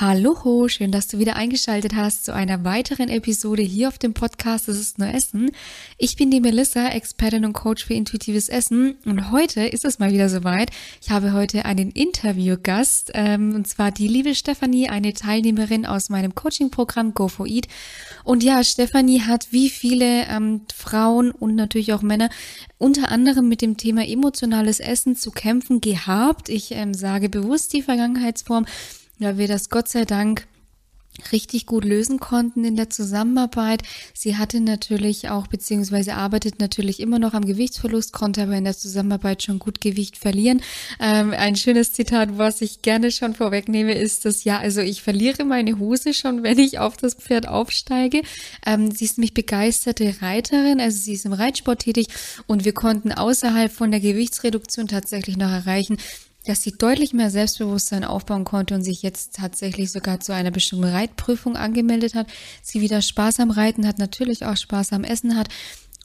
Hallo, schön, dass du wieder eingeschaltet hast zu einer weiteren Episode hier auf dem Podcast Es ist nur Essen. Ich bin die Melissa, Expertin und Coach für intuitives Essen und heute ist es mal wieder soweit. Ich habe heute einen Interviewgast ähm, und zwar die liebe Stefanie, eine Teilnehmerin aus meinem Coaching-Programm Go for Eat. Und ja, Stefanie hat wie viele ähm, Frauen und natürlich auch Männer unter anderem mit dem Thema emotionales Essen zu kämpfen gehabt. Ich ähm, sage bewusst die Vergangenheitsform ja, wir das Gott sei Dank richtig gut lösen konnten in der Zusammenarbeit. Sie hatte natürlich auch, beziehungsweise arbeitet natürlich immer noch am Gewichtsverlust, konnte aber in der Zusammenarbeit schon gut Gewicht verlieren. Ähm, ein schönes Zitat, was ich gerne schon vorwegnehme, ist das, ja, also ich verliere meine Hose schon, wenn ich auf das Pferd aufsteige. Ähm, sie ist mich begeisterte Reiterin, also sie ist im Reitsport tätig und wir konnten außerhalb von der Gewichtsreduktion tatsächlich noch erreichen, dass sie deutlich mehr Selbstbewusstsein aufbauen konnte und sich jetzt tatsächlich sogar zu einer bestimmten Reitprüfung angemeldet hat. Sie wieder Spaß am Reiten hat, natürlich auch Spaß am Essen hat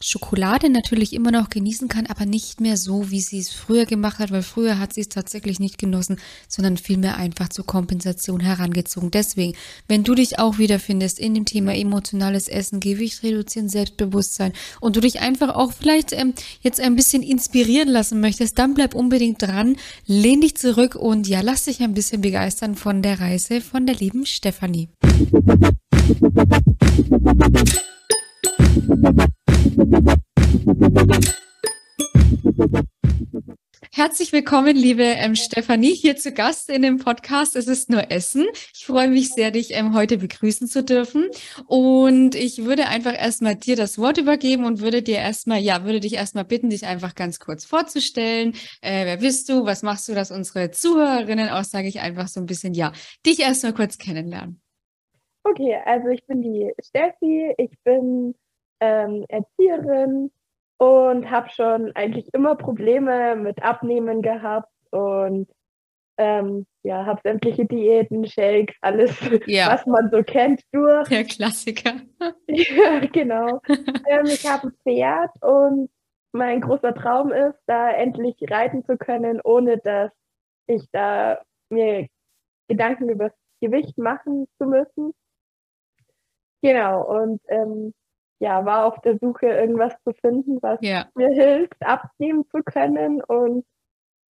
Schokolade natürlich immer noch genießen kann, aber nicht mehr so, wie sie es früher gemacht hat, weil früher hat sie es tatsächlich nicht genossen, sondern vielmehr einfach zur Kompensation herangezogen. Deswegen, wenn du dich auch wiederfindest in dem Thema emotionales Essen, Gewicht reduzieren, Selbstbewusstsein und du dich einfach auch vielleicht ähm, jetzt ein bisschen inspirieren lassen möchtest, dann bleib unbedingt dran, lehn dich zurück und ja, lass dich ein bisschen begeistern von der Reise von der lieben Stefanie. Herzlich willkommen, liebe ähm, Stefanie, hier zu Gast in dem Podcast Es ist nur Essen. Ich freue mich sehr, dich ähm, heute begrüßen zu dürfen. Und ich würde einfach erstmal dir das Wort übergeben und würde dir erstmal, ja, würde dich erstmal bitten, dich einfach ganz kurz vorzustellen. Äh, wer bist du? Was machst du, dass unsere Zuhörerinnen auch, sage ich einfach so ein bisschen, ja, dich erstmal kurz kennenlernen. Okay, also ich bin die Steffi, ich bin ähm, Erzieherin und habe schon eigentlich immer Probleme mit Abnehmen gehabt und ähm, ja, habe sämtliche Diäten, Shakes, alles, ja. was man so kennt, durch. Der Klassiker. ja, genau. ähm, ich habe ein Pferd und mein großer Traum ist, da endlich reiten zu können, ohne dass ich da mir Gedanken über das Gewicht machen zu müssen. Genau, und ähm, ja, war auf der Suche, irgendwas zu finden, was ja. mir hilft, abnehmen zu können und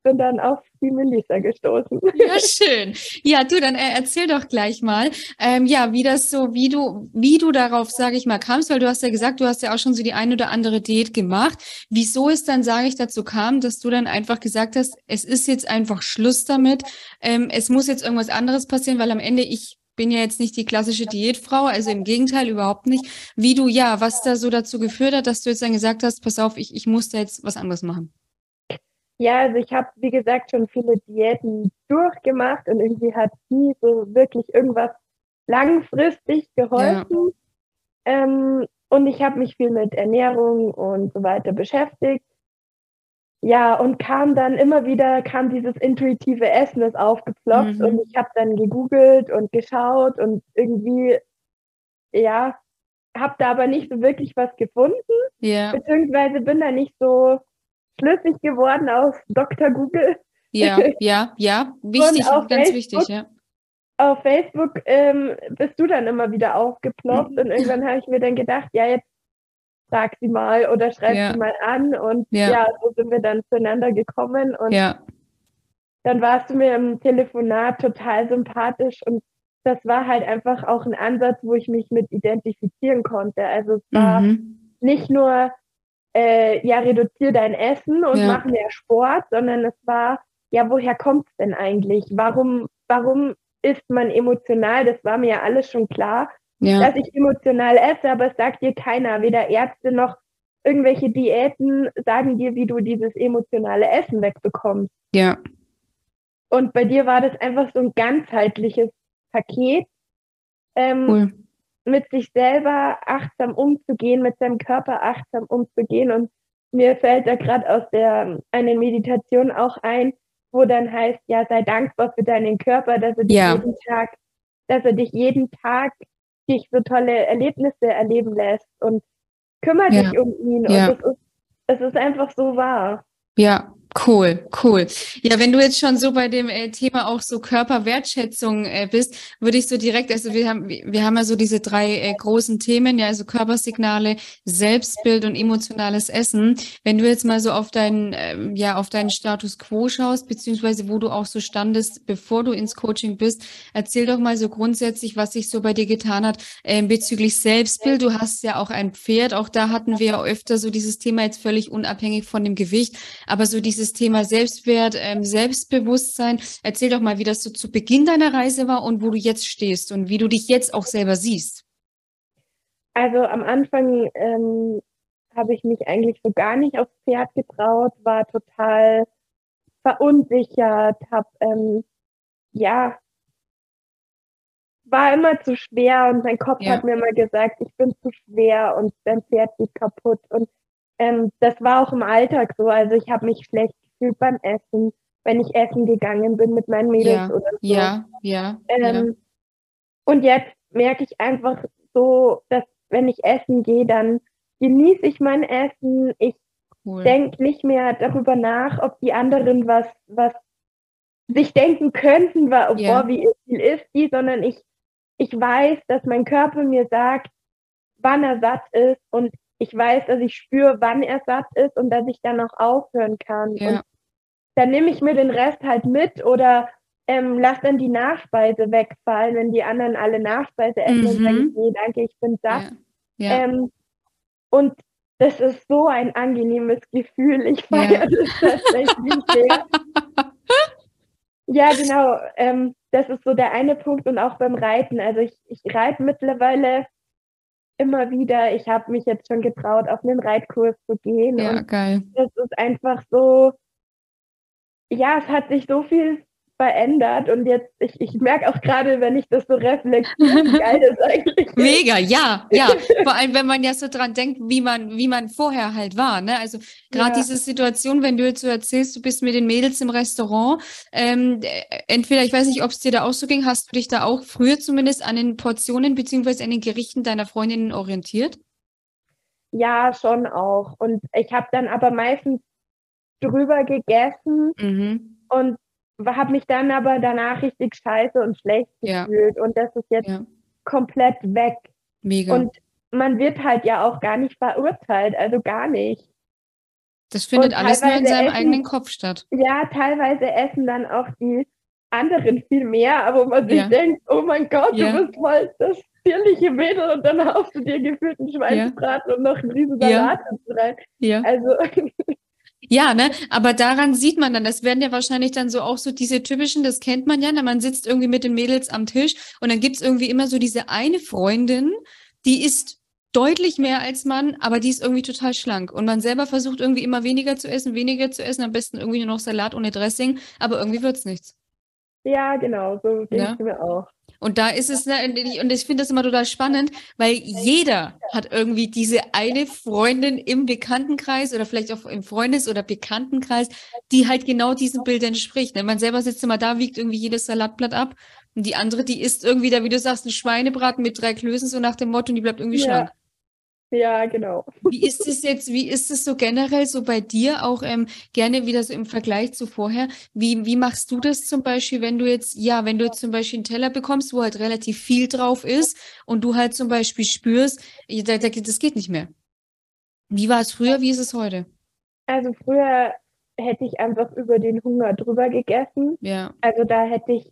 bin dann auf die Melissa gestoßen. Ja, schön. Ja, du, dann äh, erzähl doch gleich mal, ähm, ja, wie das so, wie du, wie du darauf, sage ich mal, kamst, weil du hast ja gesagt, du hast ja auch schon so die ein oder andere Diät gemacht. Wieso es dann, sage ich, dazu kam, dass du dann einfach gesagt hast, es ist jetzt einfach Schluss damit, ähm, es muss jetzt irgendwas anderes passieren, weil am Ende ich bin ja jetzt nicht die klassische Diätfrau, also im Gegenteil überhaupt nicht. Wie du, ja, was da so dazu geführt hat, dass du jetzt dann gesagt hast, pass auf, ich, ich muss da jetzt was anderes machen. Ja, also ich habe, wie gesagt, schon viele Diäten durchgemacht und irgendwie hat nie so wirklich irgendwas langfristig geholfen. Ja. Ähm, und ich habe mich viel mit Ernährung und so weiter beschäftigt. Ja, und kam dann immer wieder, kam dieses intuitive Essen ist aufgeploppt mhm. und ich habe dann gegoogelt und geschaut und irgendwie, ja, habe da aber nicht so wirklich was gefunden, ja. beziehungsweise bin da nicht so schlüssig geworden aus Dr. Google. Ja, ja, ja, wichtig, ganz Facebook, wichtig, ja. Auf Facebook ähm, bist du dann immer wieder aufgeploppt mhm. und irgendwann habe ich mir dann gedacht, ja, jetzt sag sie mal oder schreib ja. sie mal an. Und ja. ja. so sind wir dann zueinander gekommen. Und ja. dann warst du mir im Telefonat total sympathisch und das war halt einfach auch ein Ansatz, wo ich mich mit identifizieren konnte. Also es war mhm. nicht nur, äh, ja, reduziere dein Essen und ja. mach mehr Sport, sondern es war, ja, woher kommt es denn eigentlich? Warum, warum ist man emotional? Das war mir ja alles schon klar ja. dass ich emotional esse, aber es sagt dir keiner, weder Ärzte noch irgendwelche Diäten sagen dir, wie du dieses emotionale Essen wegbekommst. Ja. Und bei dir war das einfach so ein ganzheitliches Paket, ähm, cool. mit sich selber achtsam umzugehen, mit seinem Körper achtsam umzugehen. Und mir fällt da gerade aus der eine Meditation auch ein, wo dann heißt, ja, sei dankbar für deinen Körper, dass er dich ja. jeden Tag, dass er dich jeden Tag dich so tolle Erlebnisse erleben lässt und kümmere ja. dich um ihn. Ja. Und es ist, es ist einfach so wahr. Ja, Cool, cool. Ja, wenn du jetzt schon so bei dem äh, Thema auch so Körperwertschätzung äh, bist, würde ich so direkt, also wir haben, wir haben ja so diese drei äh, großen Themen, ja, also Körpersignale, Selbstbild und emotionales Essen. Wenn du jetzt mal so auf deinen, ähm, ja, auf deinen Status quo schaust, beziehungsweise wo du auch so standest, bevor du ins Coaching bist, erzähl doch mal so grundsätzlich, was sich so bei dir getan hat äh, bezüglich Selbstbild. Du hast ja auch ein Pferd, auch da hatten wir ja öfter so dieses Thema jetzt völlig unabhängig von dem Gewicht, aber so dieses dieses Thema Selbstwert, ähm, Selbstbewusstsein. Erzähl doch mal, wie das so zu Beginn deiner Reise war und wo du jetzt stehst und wie du dich jetzt auch selber siehst. Also am Anfang ähm, habe ich mich eigentlich so gar nicht aufs Pferd getraut, war total verunsichert, habe ähm, ja war immer zu schwer und mein Kopf ja. hat mir immer gesagt, ich bin zu schwer und dein Pferd geht kaputt und ähm, das war auch im Alltag so. Also ich habe mich schlecht gefühlt beim Essen, wenn ich essen gegangen bin mit meinen Mädels ja, oder so. Ja, ja, ähm, ja. Und jetzt merke ich einfach so, dass wenn ich essen gehe, dann genieße ich mein Essen. Ich cool. denke nicht mehr darüber nach, ob die anderen was, was sich denken könnten, war, ja. wie viel ist die, sondern ich, ich weiß, dass mein Körper mir sagt, wann er satt ist und ich weiß, dass ich spüre, wann er satt ist und dass ich dann auch aufhören kann. Ja. Und dann nehme ich mir den Rest halt mit oder ähm, lass dann die Nachspeise wegfallen, wenn die anderen alle Nachspeise essen, mhm. und sage ich, nee, danke, ich bin satt. Ja. Ja. Ähm, und das ist so ein angenehmes Gefühl. Ich feiere das tatsächlich sehr. Ja, genau. Ähm, das ist so der eine Punkt und auch beim Reiten. Also ich, ich reite mittlerweile immer wieder. Ich habe mich jetzt schon getraut, auf einen Reitkurs zu gehen. Ja, geil. Das ist einfach so, ja, es hat sich so viel verändert und jetzt, ich, ich merke auch gerade, wenn ich das so reflektiere, wie geil das eigentlich ist. Mega, ja, ja. Vor allem, wenn man ja so dran denkt, wie man, wie man vorher halt war. Ne? Also gerade ja. diese Situation, wenn du jetzt so erzählst, du bist mit den Mädels im Restaurant, ähm, entweder, ich weiß nicht, ob es dir da auch so ging, hast du dich da auch früher zumindest an den Portionen beziehungsweise an den Gerichten deiner Freundinnen orientiert? Ja, schon auch. Und ich habe dann aber meistens drüber gegessen mhm. und habe mich dann aber danach richtig scheiße und schlecht gefühlt. Ja. Und das ist jetzt ja. komplett weg. Mega. Und man wird halt ja auch gar nicht verurteilt, also gar nicht. Das findet alles nur in seinem essen, eigenen Kopf statt. Ja, teilweise essen dann auch die anderen viel mehr, aber man sich ja. denkt, oh mein Gott, du bist voll das zierliche Mädel und dann haust du dir gefühlt einen Schweinsbraten und noch einen riesen Salat rein. Ja. Also Ja, ne? Aber daran sieht man dann, das werden ja wahrscheinlich dann so auch so diese typischen, das kennt man ja, ne? man sitzt irgendwie mit den Mädels am Tisch und dann gibt's irgendwie immer so diese eine Freundin, die ist deutlich mehr als man, aber die ist irgendwie total schlank. Und man selber versucht irgendwie immer weniger zu essen, weniger zu essen, am besten irgendwie nur noch Salat ohne Dressing, aber irgendwie wird's nichts. Ja, genau, so geht ja? mir auch. Und da ist es, ne, und ich finde das immer total spannend, weil jeder hat irgendwie diese eine Freundin im Bekanntenkreis oder vielleicht auch im Freundes- oder Bekanntenkreis, die halt genau diesem Bild entspricht. Ne? Man selber sitzt immer da, wiegt irgendwie jedes Salatblatt ab und die andere, die isst irgendwie da, wie du sagst, ein Schweinebraten mit drei Klößen, so nach dem Motto, und die bleibt irgendwie ja. schlank. Ja, genau. Wie ist es jetzt, wie ist es so generell so bei dir auch ähm, gerne wieder so im Vergleich zu vorher? Wie, wie machst du das zum Beispiel, wenn du jetzt, ja, wenn du jetzt zum Beispiel einen Teller bekommst, wo halt relativ viel drauf ist und du halt zum Beispiel spürst, das geht nicht mehr. Wie war es früher, wie ist es heute? Also früher hätte ich einfach über den Hunger drüber gegessen. Ja. Also da hätte ich,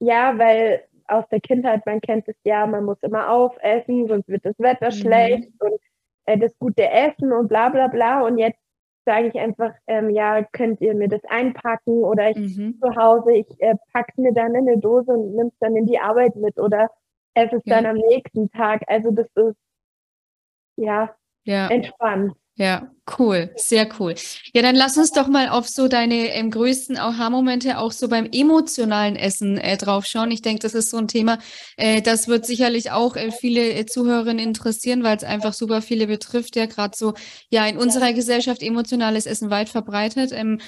ja, weil aus der Kindheit, man kennt es ja, man muss immer aufessen, sonst wird das Wetter mhm. schlecht und äh, das gute Essen und bla bla bla. Und jetzt sage ich einfach, ähm, ja, könnt ihr mir das einpacken oder ich mhm. zu Hause, ich äh, pack's mir dann in eine Dose und nimm's dann in die Arbeit mit oder esse es ja. dann am nächsten Tag. Also das ist ja, ja. entspannt. Ja, cool, sehr cool. Ja, dann lass uns doch mal auf so deine ähm, größten Aha-Momente auch so beim emotionalen Essen äh, draufschauen. Ich denke, das ist so ein Thema, äh, das wird sicherlich auch äh, viele äh, Zuhörerinnen interessieren, weil es einfach super viele betrifft, ja gerade so, ja, in unserer Gesellschaft emotionales Essen weit verbreitet. Ähm,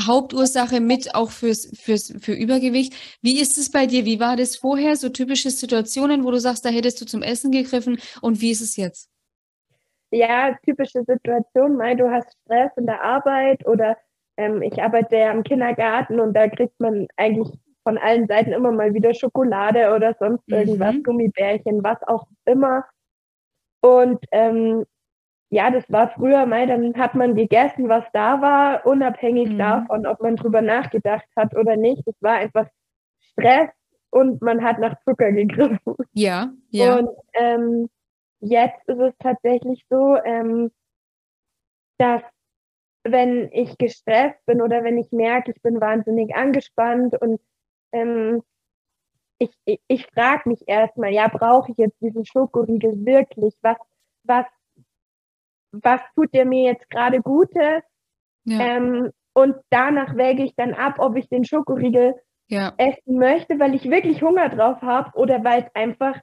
Hauptursache mit auch fürs, fürs, für Übergewicht. Wie ist es bei dir? Wie war das vorher? So typische Situationen, wo du sagst, da hättest du zum Essen gegriffen und wie ist es jetzt? Ja, typische Situation, mal du hast Stress in der Arbeit oder ähm, ich arbeite ja im Kindergarten und da kriegt man eigentlich von allen Seiten immer mal wieder Schokolade oder sonst irgendwas, mhm. Gummibärchen, was auch immer. Und ähm, ja, das war früher mal, dann hat man gegessen, was da war, unabhängig mhm. davon, ob man drüber nachgedacht hat oder nicht. Es war einfach Stress und man hat nach Zucker gegriffen. Ja, ja. Und ähm, jetzt ist es tatsächlich so, ähm, dass wenn ich gestresst bin oder wenn ich merke, ich bin wahnsinnig angespannt und ähm, ich, ich, ich frage mich erstmal, ja, brauche ich jetzt diesen Schokoriegel wirklich? Was, was, was tut der mir jetzt gerade Gutes? Ja. Ähm, und danach wäge ich dann ab, ob ich den Schokoriegel ja. essen möchte, weil ich wirklich Hunger drauf habe oder weil es einfach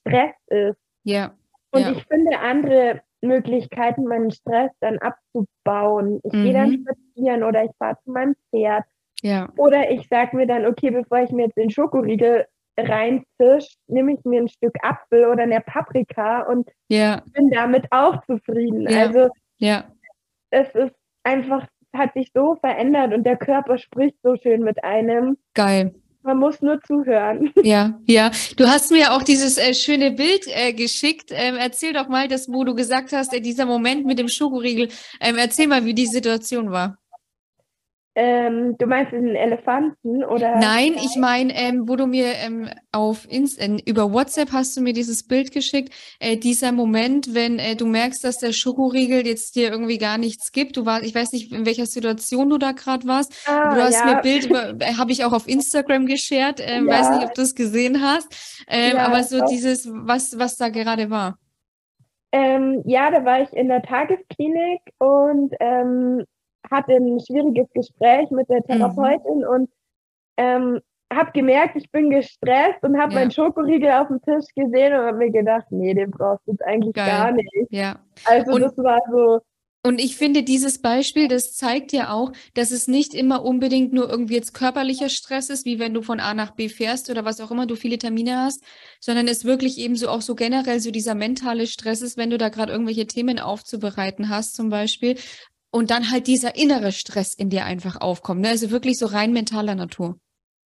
Stress ist. Ja. Und ja. ich finde andere Möglichkeiten, meinen Stress dann abzubauen. Ich mhm. gehe dann spazieren oder ich fahre zu meinem Pferd. Ja. Oder ich sage mir dann, okay, bevor ich mir jetzt den Schokoriegel reinzisch, nehme ich mir ein Stück Apfel oder eine Paprika und ja. bin damit auch zufrieden. Ja. Also ja. es ist einfach, hat sich so verändert und der Körper spricht so schön mit einem. Geil. Man muss nur zuhören. Ja, ja. Du hast mir auch dieses äh, schöne Bild äh, geschickt. Ähm, erzähl doch mal, das, wo du gesagt hast, äh, dieser Moment mit dem Schokoriegel. Ähm, erzähl mal, wie die Situation war. Ähm, du meinst den Elefanten oder? Nein, ich meine, ähm, wo du mir ähm, auf Inst äh, über WhatsApp hast du mir dieses Bild geschickt. Äh, dieser Moment, wenn äh, du merkst, dass der Schokoriegel jetzt dir irgendwie gar nichts gibt. Du warst, ich weiß nicht, in welcher Situation du da gerade warst. Ah, du hast ja. mir Bild äh, habe ich auch auf Instagram geshared. Äh, ja. Weiß nicht, ob du es gesehen hast. Ähm, ja, aber so auch. dieses, was, was da gerade war. Ähm, ja, da war ich in der Tagesklinik und ähm, hatte ein schwieriges Gespräch mit der mhm. Therapeutin mhm. und ähm, habe gemerkt, ich bin gestresst und habe ja. meinen Schokoriegel auf dem Tisch gesehen und habe mir gedacht, nee, den brauchst du jetzt eigentlich Geil. gar nicht. Ja. Also und, das war so. Und ich finde, dieses Beispiel, das zeigt ja auch, dass es nicht immer unbedingt nur irgendwie jetzt körperlicher Stress ist, wie wenn du von A nach B fährst oder was auch immer du viele Termine hast, sondern es wirklich eben so auch so generell so dieser mentale Stress ist, wenn du da gerade irgendwelche Themen aufzubereiten hast, zum Beispiel, und dann halt dieser innere Stress in dir einfach aufkommt. Ne? Also wirklich so rein mentaler Natur.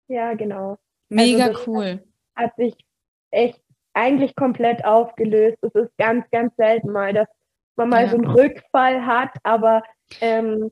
Ja, genau. Mega also cool. Hat, hat sich echt eigentlich komplett aufgelöst. Es ist ganz, ganz selten mal, dass man mal ja. so einen Rückfall hat, aber ähm,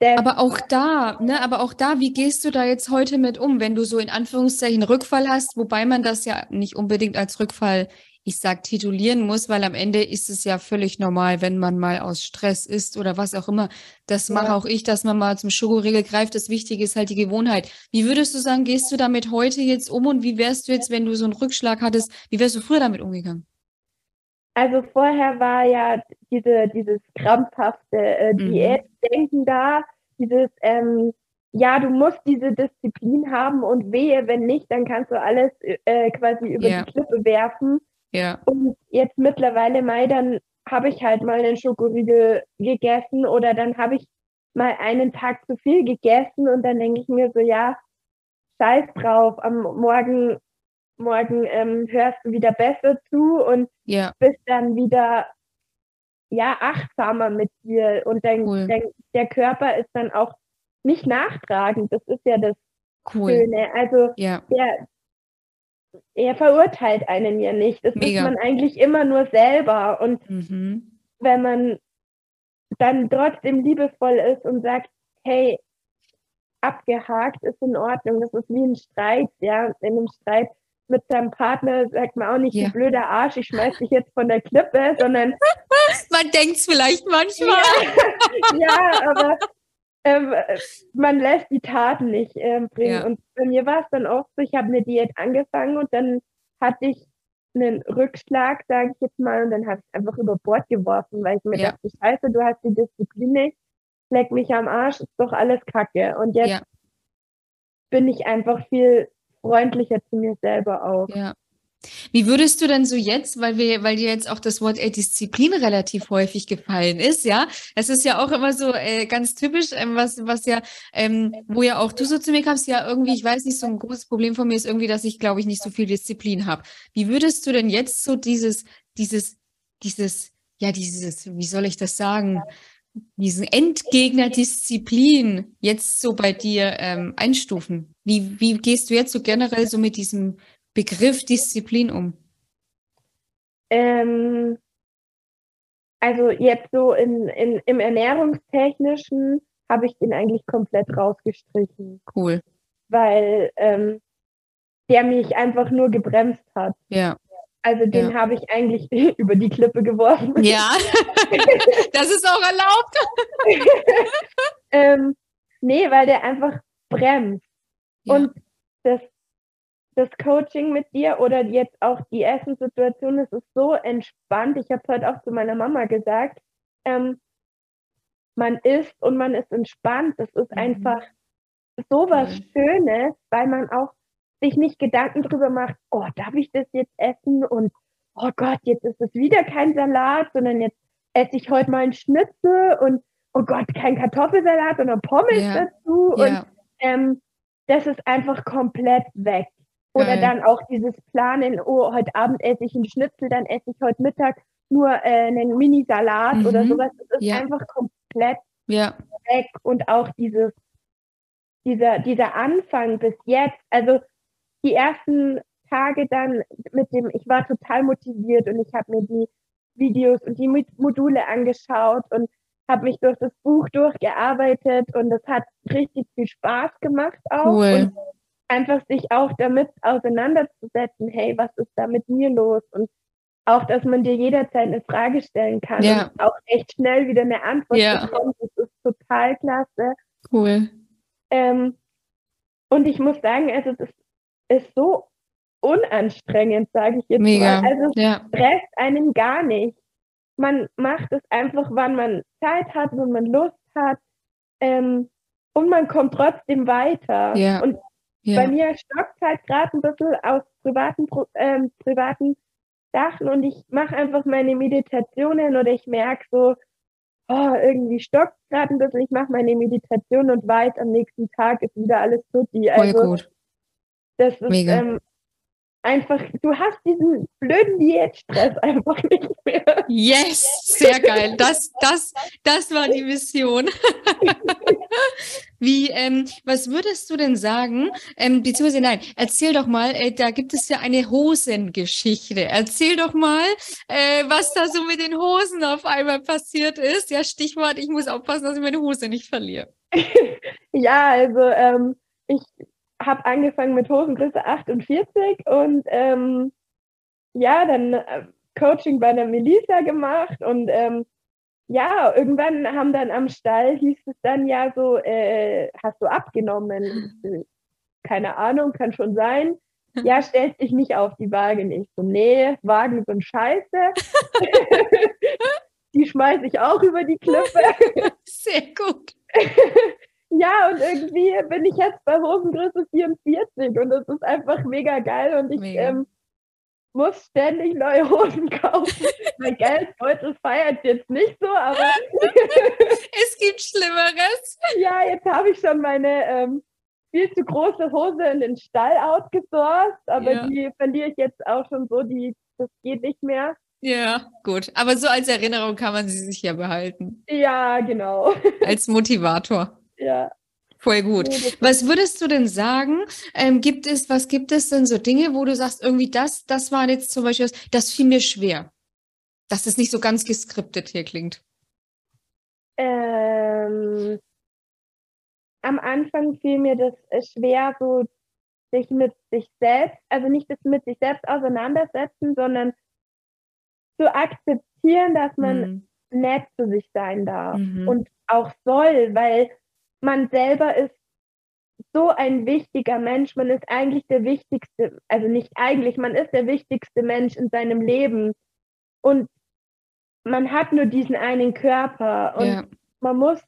aber auch da, ne, aber auch da, wie gehst du da jetzt heute mit um, wenn du so in Anführungszeichen Rückfall hast, wobei man das ja nicht unbedingt als Rückfall ich sag titulieren muss, weil am Ende ist es ja völlig normal, wenn man mal aus Stress ist oder was auch immer. Das ja. mache auch ich, dass man mal zum Schokoriegel greift. Das Wichtige ist halt die Gewohnheit. Wie würdest du sagen, gehst du damit heute jetzt um und wie wärst du jetzt, wenn du so einen Rückschlag hattest, wie wärst du früher damit umgegangen? Also vorher war ja diese, dieses krampfhafte äh, mhm. Diätdenken da, dieses, ähm, ja, du musst diese Disziplin haben und wehe, wenn nicht, dann kannst du alles äh, quasi über ja. die Klippe werfen. Ja. Und jetzt mittlerweile mal, dann habe ich halt mal einen Schokoriegel gegessen oder dann habe ich mal einen Tag zu viel gegessen und dann denke ich mir so, ja, scheiß drauf, am Morgen, morgen ähm, hörst du wieder besser zu und ja. bist dann wieder ja achtsamer mit dir und dein, cool. dein, der Körper ist dann auch nicht nachtragend. Das ist ja das cool. Schöne. Also ja. der, er verurteilt einen ja nicht. Das Mega. ist man eigentlich immer nur selber. Und mhm. wenn man dann trotzdem liebevoll ist und sagt, hey, abgehakt ist in Ordnung, das ist wie ein Streit, ja. In einem Streit mit seinem Partner sagt man auch nicht, ja. du blöder Arsch, ich schmeiß dich jetzt von der Klippe, sondern man denkt es vielleicht manchmal. ja, ja aber ähm, man lässt die Taten nicht ähm, bringen. Ja. Und bei mir war es dann auch so, ich habe eine Diät angefangen und dann hatte ich einen Rückschlag, sage ich jetzt mal, und dann habe ich einfach über Bord geworfen, weil ich mir ja. dachte, scheiße, du hast die Disziplin nicht, leck mich am Arsch, ist doch alles Kacke. Und jetzt ja. bin ich einfach viel freundlicher zu mir selber auch. Ja. Wie würdest du denn so jetzt, weil wir, weil dir jetzt auch das Wort äh, Disziplin relativ häufig gefallen ist, ja? Das ist ja auch immer so äh, ganz typisch, ähm, was, was ja, ähm, wo ja auch du so zu mir kamst, ja irgendwie, ich weiß nicht, so ein großes Problem von mir ist irgendwie, dass ich, glaube ich, nicht so viel Disziplin habe. Wie würdest du denn jetzt so dieses, dieses, dieses, ja, dieses, wie soll ich das sagen? diesen Endgegner Disziplin jetzt so bei dir ähm, einstufen? Wie, wie gehst du jetzt so generell so mit diesem Begriff Disziplin um? Ähm, also jetzt so in, in, im Ernährungstechnischen habe ich den eigentlich komplett rausgestrichen. Cool. Weil ähm, der mich einfach nur gebremst hat. Ja. Also den ja. habe ich eigentlich über die Klippe geworfen. Ja, das ist auch erlaubt. ähm, nee, weil der einfach bremst. Ja. Und das, das Coaching mit dir oder jetzt auch die Essenssituation, das ist so entspannt. Ich habe es heute auch zu meiner Mama gesagt. Ähm, man isst und man ist entspannt. Das ist mhm. einfach so was mhm. Schönes, weil man auch sich nicht Gedanken drüber macht, oh, darf ich das jetzt essen? Und oh Gott, jetzt ist es wieder kein Salat, sondern jetzt esse ich heute mal einen Schnitzel und oh Gott, kein Kartoffelsalat, sondern Pommes ja. dazu. Ja. Und ähm, das ist einfach komplett weg. Oder Geil. dann auch dieses Planen, oh, heute Abend esse ich einen Schnitzel, dann esse ich heute Mittag nur äh, einen Mini-Salat mhm. oder sowas. Das ist ja. einfach komplett weg. Und auch dieses, dieser, dieser Anfang bis jetzt, also die ersten Tage dann mit dem, ich war total motiviert und ich habe mir die Videos und die Module angeschaut und habe mich durch das Buch durchgearbeitet und das hat richtig viel Spaß gemacht auch. Cool. Und einfach sich auch damit auseinanderzusetzen, hey, was ist da mit mir los? Und auch, dass man dir jederzeit eine Frage stellen kann ja. und auch echt schnell wieder eine Antwort ja. bekommt, das ist total klasse. Cool. Ähm, und ich muss sagen, also das ist so unanstrengend, sage ich jetzt Mega. mal. Also es ja. stresst einen gar nicht. Man macht es einfach, wann man Zeit hat, wenn man Lust hat. Ähm, und man kommt trotzdem weiter. Ja. Und ja. bei mir stockt halt gerade ein bisschen aus privaten, ähm, privaten Sachen und ich mache einfach meine Meditationen oder ich merke so, oh, irgendwie stockt gerade ein bisschen, ich mache meine Meditation und weiß, am nächsten Tag ist wieder alles tutti. Also, Voll gut. Das ist ähm, einfach, du hast diesen blöden Diätstress einfach nicht mehr. Yes, sehr geil. Das, das, das war die Mission. Wie, ähm, was würdest du denn sagen? Ähm, beziehungsweise nein, erzähl doch mal, äh, da gibt es ja eine Hosengeschichte. Erzähl doch mal, äh, was da so mit den Hosen auf einmal passiert ist. Ja, Stichwort, ich muss aufpassen, dass ich meine Hose nicht verliere. ja, also ähm, ich habe angefangen mit Hosengröße 48 und ähm, ja, dann äh, Coaching bei der Melissa gemacht und ähm, ja, irgendwann haben dann am Stall hieß es dann ja so, äh, hast du abgenommen? Keine Ahnung, kann schon sein. Ja, stellst dich nicht auf die Waage. nicht. so, nee, Wagen sind scheiße. die schmeiße ich auch über die Klippe. Sehr gut. Ja, und irgendwie bin ich jetzt bei Hosengröße 44 und das ist einfach mega geil und ich ähm, muss ständig neue Hosen kaufen. mein Geldbeutel feiert jetzt nicht so, aber es gibt Schlimmeres. Ja, jetzt habe ich schon meine ähm, viel zu große Hose in den Stall outgesourced, aber ja. die verliere ich jetzt auch schon so, die das geht nicht mehr. Ja, gut. Aber so als Erinnerung kann man sie sich ja behalten. Ja, genau. Als Motivator. Ja. Voll gut. Was würdest du denn sagen? Ähm, gibt es, was gibt es denn so Dinge, wo du sagst, irgendwie das, das war jetzt zum Beispiel, das fiel mir schwer, dass es nicht so ganz geskriptet hier klingt? Ähm, am Anfang fiel mir das äh, schwer, so sich mit sich selbst, also nicht das mit sich selbst auseinandersetzen, sondern zu akzeptieren, dass man mhm. nett zu sich sein darf mhm. und auch soll, weil man selber ist so ein wichtiger Mensch. Man ist eigentlich der wichtigste, also nicht eigentlich, man ist der wichtigste Mensch in seinem Leben. Und man hat nur diesen einen Körper und ja. man muss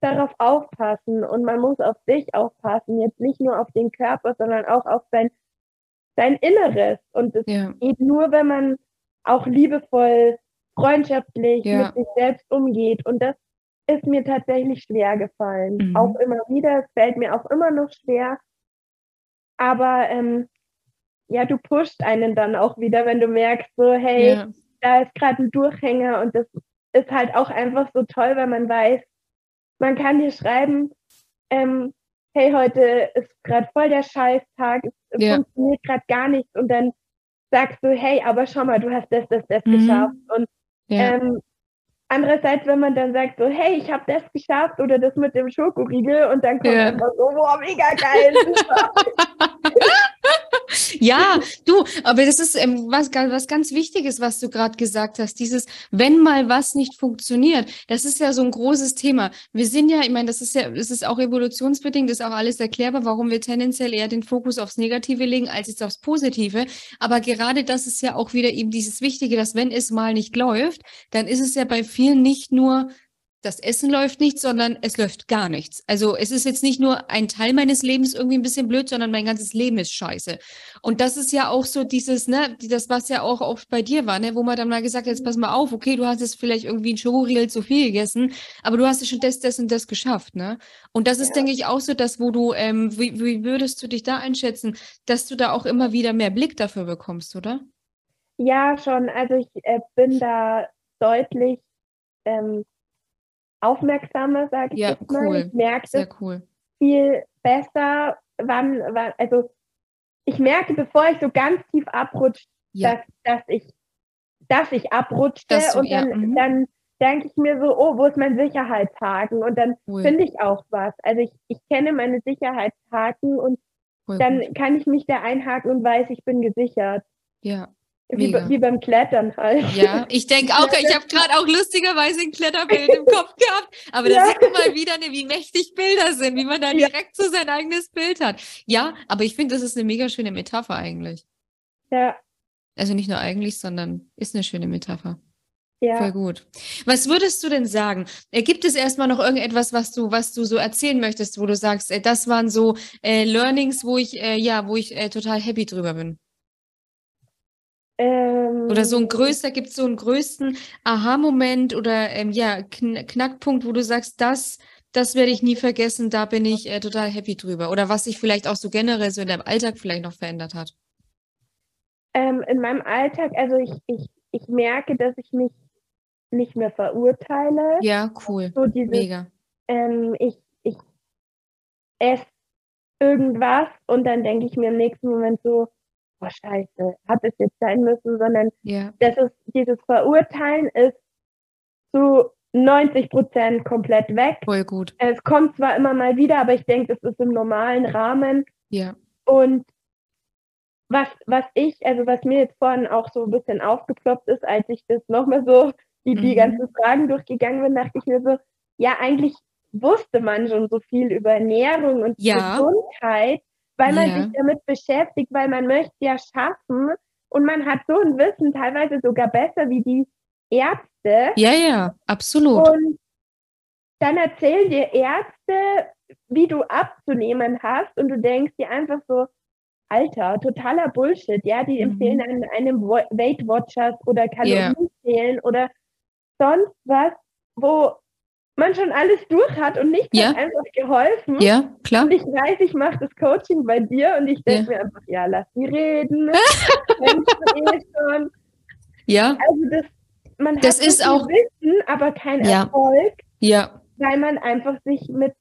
darauf aufpassen und man muss auf sich aufpassen. Jetzt nicht nur auf den Körper, sondern auch auf sein, sein Inneres. Und es ja. geht nur, wenn man auch liebevoll, freundschaftlich ja. mit sich selbst umgeht. Und das ist mir tatsächlich schwer gefallen. Mhm. Auch immer wieder, es fällt mir auch immer noch schwer. Aber ähm, ja, du pusht einen dann auch wieder, wenn du merkst, so, hey, ja. da ist gerade ein Durchhänger und das ist halt auch einfach so toll, weil man weiß, man kann dir schreiben, ähm, hey, heute ist gerade voll der Scheißtag, es ja. funktioniert gerade gar nichts und dann sagst du, hey, aber schau mal, du hast das, das, das mhm. geschafft. Und ja. ähm, andererseits, wenn man dann sagt so, hey, ich habe das geschafft oder das mit dem Schokoriegel und dann kommt ja. einfach so, boah, mega geil. Ja, du, aber das ist ähm, was, was ganz Wichtiges, was du gerade gesagt hast. Dieses, wenn mal was nicht funktioniert, das ist ja so ein großes Thema. Wir sind ja, ich meine, das ist ja, das ist auch evolutionsbedingt, das ist auch alles erklärbar, warum wir tendenziell eher den Fokus aufs Negative legen, als jetzt aufs Positive. Aber gerade das ist ja auch wieder eben dieses Wichtige, dass wenn es mal nicht läuft, dann ist es ja bei vielen nicht nur das Essen läuft nicht, sondern es läuft gar nichts. Also es ist jetzt nicht nur ein Teil meines Lebens irgendwie ein bisschen blöd, sondern mein ganzes Leben ist scheiße. Und das ist ja auch so dieses, ne, das, was ja auch oft bei dir war, ne, wo man dann mal gesagt hat, jetzt pass mal auf, okay, du hast jetzt vielleicht irgendwie ein Schokoriegel zu viel gegessen, aber du hast ja schon das, das und das geschafft, ne? Und das ist, ja. denke ich, auch so das, wo du, ähm, wie, wie würdest du dich da einschätzen, dass du da auch immer wieder mehr Blick dafür bekommst, oder? Ja, schon. Also ich äh, bin da deutlich ähm, aufmerksamer, sage ich ja, jetzt mal. Cool. Ich merke Sehr cool. viel besser, wann, wann, also ich merke, bevor ich so ganz tief abrutsche, ja. dass, dass ich, dass ich abrutschte du, und dann, ja, mhm. dann denke ich mir so, oh, wo ist mein Sicherheitshaken? Und dann cool. finde ich auch was. Also ich, ich kenne meine Sicherheitshaken und cool, dann gut. kann ich mich da einhaken und weiß, ich bin gesichert. Ja. Wie, wie, beim Klettern halt. Ja, ich denke auch, ich habe gerade auch lustigerweise ein Kletterbild im Kopf gehabt, aber ja. da sieht man mal wieder, ne, wie mächtig Bilder sind, wie man da ja. direkt so sein eigenes Bild hat. Ja, aber ich finde, das ist eine mega schöne Metapher eigentlich. Ja. Also nicht nur eigentlich, sondern ist eine schöne Metapher. Ja. Voll gut. Was würdest du denn sagen? Äh, gibt es erstmal noch irgendetwas, was du, was du so erzählen möchtest, wo du sagst, das waren so äh, Learnings, wo ich, äh, ja, wo ich äh, total happy drüber bin? Ähm, oder so ein größter, gibt es so einen größten Aha-Moment oder ähm, ja, Kn Knackpunkt, wo du sagst, das, das werde ich nie vergessen, da bin ich äh, total happy drüber. Oder was sich vielleicht auch so generell so in deinem Alltag vielleicht noch verändert hat. Ähm, in meinem Alltag, also ich, ich, ich merke, dass ich mich nicht mehr verurteile. Ja, cool. So dieses, Mega. Ähm, ich, ich esse irgendwas und dann denke ich mir im nächsten Moment so, oh scheiße, hat es jetzt sein müssen, sondern ja. das ist, dieses Verurteilen ist zu 90 Prozent komplett weg. Voll gut. Es kommt zwar immer mal wieder, aber ich denke, es ist im normalen Rahmen. Ja. Und was, was ich, also was mir jetzt vorhin auch so ein bisschen aufgeploppt ist, als ich das nochmal so, die, die mhm. ganzen Fragen durchgegangen bin, dachte ich mir so, ja, eigentlich wusste man schon so viel über Ernährung und ja. Gesundheit, weil man ja. sich damit beschäftigt, weil man möchte ja schaffen und man hat so ein Wissen, teilweise sogar besser wie die Ärzte. Ja, ja, absolut. Und dann erzählen dir Ärzte, wie du abzunehmen hast und du denkst dir einfach so, Alter, totaler Bullshit, ja, die mhm. empfehlen einem, einem Weight Watchers oder Kalorien zählen yeah. oder sonst was, wo man schon alles durch hat und nichts ja. hat einfach geholfen. Ja, klar. Und ich weiß, ich mache das Coaching bei dir und ich denke ja. mir einfach, ja, lass sie reden. schon. Ja. Also das, man das hat ist auch Wissen, aber kein ja. Erfolg. Ja. Weil man einfach sich mit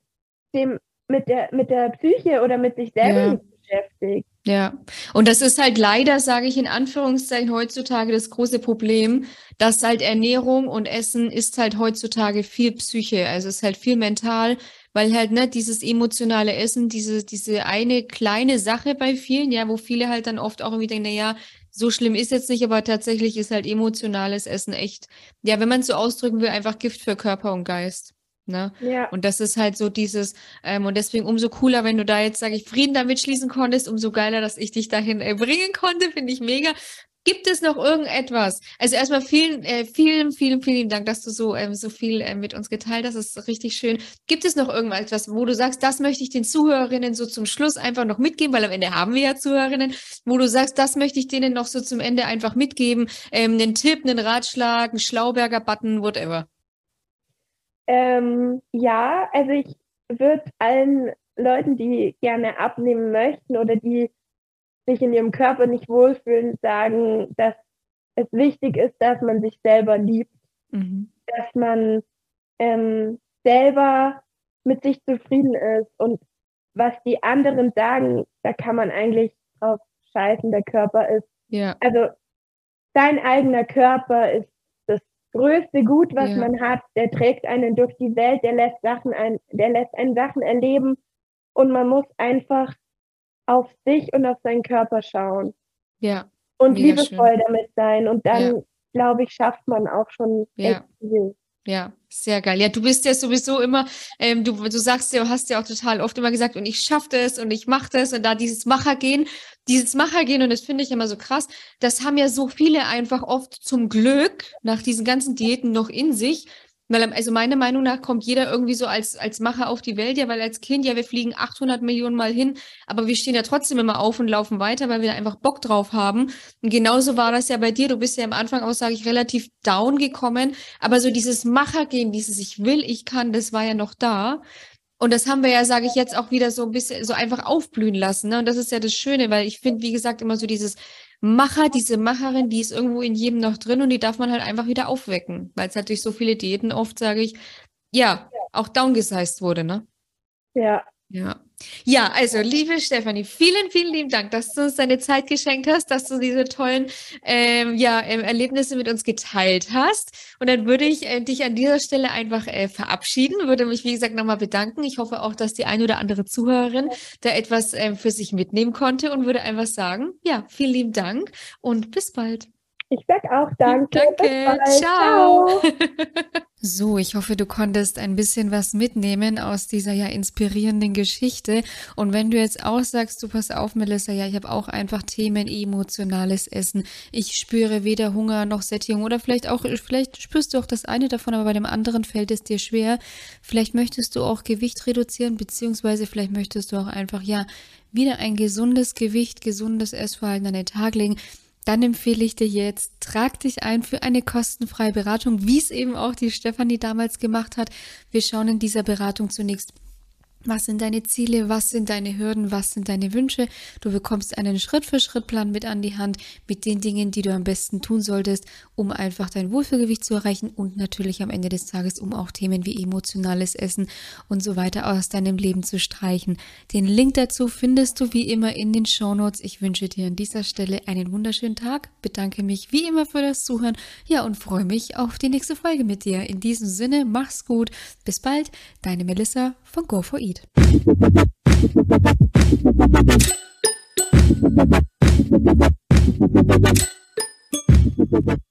dem, mit der, mit der Psyche oder mit sich selber ja. beschäftigt. Ja, und das ist halt leider, sage ich in Anführungszeichen, heutzutage das große Problem, dass halt Ernährung und Essen ist halt heutzutage viel Psyche, also ist halt viel mental, weil halt ne dieses emotionale Essen, diese diese eine kleine Sache bei vielen, ja, wo viele halt dann oft auch irgendwie denken, na ja, so schlimm ist jetzt nicht, aber tatsächlich ist halt emotionales Essen echt, ja, wenn man es so ausdrücken will, einfach Gift für Körper und Geist. Ne? Ja. Und das ist halt so dieses, ähm, und deswegen umso cooler, wenn du da jetzt, sage ich, Frieden damit schließen konntest, umso geiler, dass ich dich dahin äh, bringen konnte, finde ich mega. Gibt es noch irgendetwas? Also erstmal vielen, äh, vielen, vielen, vielen Dank, dass du so, ähm, so viel äh, mit uns geteilt hast. Das ist richtig schön. Gibt es noch irgendwas, wo du sagst, das möchte ich den Zuhörerinnen so zum Schluss einfach noch mitgeben, weil am Ende haben wir ja Zuhörerinnen, wo du sagst, das möchte ich denen noch so zum Ende einfach mitgeben. Ähm, einen Tipp, einen Ratschlag, einen Schlauberger-Button, whatever. Ähm, ja, also ich würde allen Leuten, die gerne abnehmen möchten oder die sich in ihrem Körper nicht wohlfühlen, sagen, dass es wichtig ist, dass man sich selber liebt. Mhm. dass man ähm, selber mit sich zufrieden ist und was die anderen sagen, da kann man eigentlich drauf scheißen, der Körper ist. Ja. Also dein eigener Körper ist größte Gut, was ja. man hat. Der trägt einen durch die Welt, der lässt Sachen ein, der lässt einen Sachen erleben und man muss einfach auf sich und auf seinen Körper schauen. Ja. Und liebevoll schön. damit sein. Und dann, ja. glaube ich, schafft man auch schon ja. echt viel. Ja, sehr geil. Ja, du bist ja sowieso immer, ähm, du, du sagst ja, hast ja auch total oft immer gesagt, und ich schaffe das und ich mache das und da dieses Machergehen, dieses Machergehen, und das finde ich immer so krass, das haben ja so viele einfach oft zum Glück nach diesen ganzen Diäten noch in sich, weil, also meiner Meinung nach kommt jeder irgendwie so als, als Macher auf die Welt, ja, weil als Kind, ja, wir fliegen 800 Millionen Mal hin, aber wir stehen ja trotzdem immer auf und laufen weiter, weil wir da einfach Bock drauf haben. Und genauso war das ja bei dir. Du bist ja am Anfang auch, sage ich, relativ down gekommen, aber so dieses Machergehen, dieses Ich will, ich kann, das war ja noch da. Und das haben wir ja, sage ich jetzt, auch wieder so ein bisschen so einfach aufblühen lassen. Ne? Und das ist ja das Schöne, weil ich finde, wie gesagt, immer so dieses Macher, diese Macherin, die ist irgendwo in jedem noch drin und die darf man halt einfach wieder aufwecken, weil es halt durch so viele Diäten oft, sage ich, ja, auch downgesized wurde, ne? Ja. Ja. Ja, also liebe Stefanie, vielen, vielen lieben Dank, dass du uns deine Zeit geschenkt hast, dass du diese tollen ähm, ja, ähm, Erlebnisse mit uns geteilt hast. Und dann würde ich äh, dich an dieser Stelle einfach äh, verabschieden, würde mich, wie gesagt, nochmal bedanken. Ich hoffe auch, dass die eine oder andere Zuhörerin da etwas ähm, für sich mitnehmen konnte und würde einfach sagen, ja, vielen lieben Dank und bis bald. Ich sag auch danke. Danke. Ciao. Ciao. So, ich hoffe, du konntest ein bisschen was mitnehmen aus dieser ja inspirierenden Geschichte. Und wenn du jetzt auch sagst, du pass auf, Melissa, ja, ich habe auch einfach Themen emotionales Essen. Ich spüre weder Hunger noch Sättigung oder vielleicht auch, vielleicht spürst du auch das eine davon, aber bei dem anderen fällt es dir schwer. Vielleicht möchtest du auch Gewicht reduzieren, beziehungsweise vielleicht möchtest du auch einfach, ja, wieder ein gesundes Gewicht, gesundes Essverhalten an den Tag legen dann empfehle ich dir jetzt, trag dich ein für eine kostenfreie Beratung, wie es eben auch die Stefanie damals gemacht hat. Wir schauen in dieser Beratung zunächst was sind deine Ziele? Was sind deine Hürden? Was sind deine Wünsche? Du bekommst einen Schritt-für-Schritt-Plan mit an die Hand mit den Dingen, die du am besten tun solltest, um einfach dein Wohlfühlgewicht zu erreichen und natürlich am Ende des Tages, um auch Themen wie emotionales Essen und so weiter aus deinem Leben zu streichen. Den Link dazu findest du wie immer in den Show Notes. Ich wünsche dir an dieser Stelle einen wunderschönen Tag, bedanke mich wie immer für das Zuhören, ja und freue mich auf die nächste Folge mit dir. In diesem Sinne, mach's gut, bis bald, deine Melissa von Go4Eat. Lied. Musik